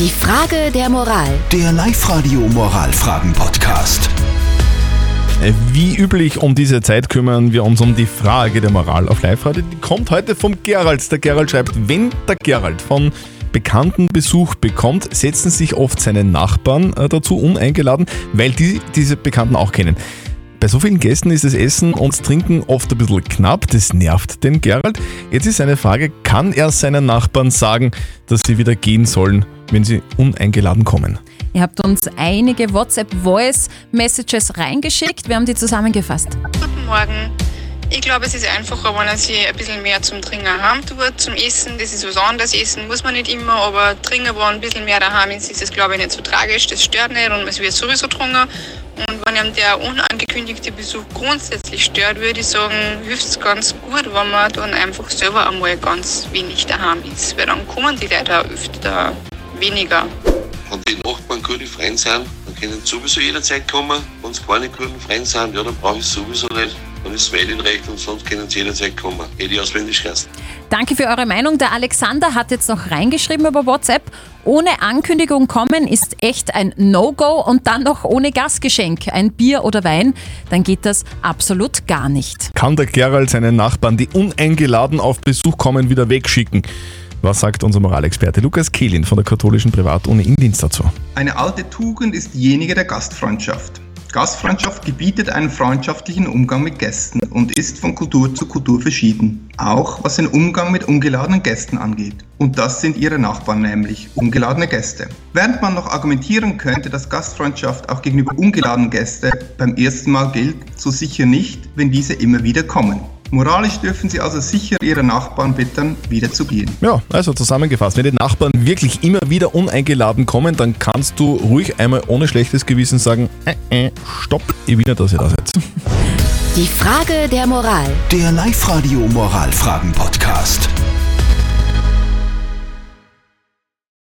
Die Frage der Moral. Der Live-Radio Moralfragen-Podcast. Äh, Wie üblich um diese Zeit kümmern wir uns um die Frage der Moral auf Live-Radio. Die kommt heute vom Gerald. Der Gerald schreibt, wenn der Gerald von Bekannten Besuch bekommt, setzen sich oft seine Nachbarn äh, dazu uneingeladen, weil die diese Bekannten auch kennen. Bei so vielen Gästen ist das Essen und Trinken oft ein bisschen knapp, das nervt den Gerald. Jetzt ist seine Frage, kann er seinen Nachbarn sagen, dass sie wieder gehen sollen, wenn sie uneingeladen kommen? Ihr habt uns einige WhatsApp-Voice-Messages reingeschickt. Wir haben die zusammengefasst. Guten Morgen. Ich glaube, es ist einfacher, wenn er sich ein bisschen mehr zum Trinken heim tut. Zum Essen, das ist was anderes. Essen muss man nicht immer, aber trinken, wo ein bisschen mehr daheim ist, ist es, glaube ich, nicht so tragisch. Das stört nicht und es wird sowieso getrunken. Und wenn ihm der unangekündigte Besuch grundsätzlich stört, würde ich sagen, hilft es ganz gut, wenn man dann einfach selber einmal ganz wenig daheim ist. Weil dann kommen die Leute auch öfter weniger. Wenn die Nachbarn gute Freunde sind, dann können sie sowieso jederzeit kommen. Wenn sie keine guten Freunde sind, ja, dann brauche ich es sowieso nicht. Dann ist es recht und sonst können sie jederzeit kommen. Hätte ich auswendig geheißen. Danke für eure Meinung. Der Alexander hat jetzt noch reingeschrieben über WhatsApp. Ohne Ankündigung kommen ist echt ein No-Go und dann noch ohne Gastgeschenk, ein Bier oder Wein, dann geht das absolut gar nicht. Kann der Gerald seinen Nachbarn, die uneingeladen auf Besuch kommen, wieder wegschicken? Was sagt unser Moralexperte Lukas Kehlin von der katholischen Privatuni in Dienst dazu? Eine alte Tugend ist diejenige der Gastfreundschaft. Gastfreundschaft gebietet einen freundschaftlichen Umgang mit Gästen und ist von Kultur zu Kultur verschieden. Auch was den Umgang mit ungeladenen Gästen angeht. Und das sind ihre Nachbarn nämlich, ungeladene Gäste. Während man noch argumentieren könnte, dass Gastfreundschaft auch gegenüber ungeladenen Gästen beim ersten Mal gilt, so sicher nicht, wenn diese immer wieder kommen. Moralisch dürfen Sie also sicher Ihre Nachbarn bitten, wieder zu gehen. Ja, also zusammengefasst, wenn die Nachbarn wirklich immer wieder uneingeladen kommen, dann kannst du ruhig einmal ohne schlechtes Gewissen sagen, äh, äh, stopp, ich will nicht, dass ihr da seid. Die Frage der Moral. Der Live-Radio Moralfragen-Podcast.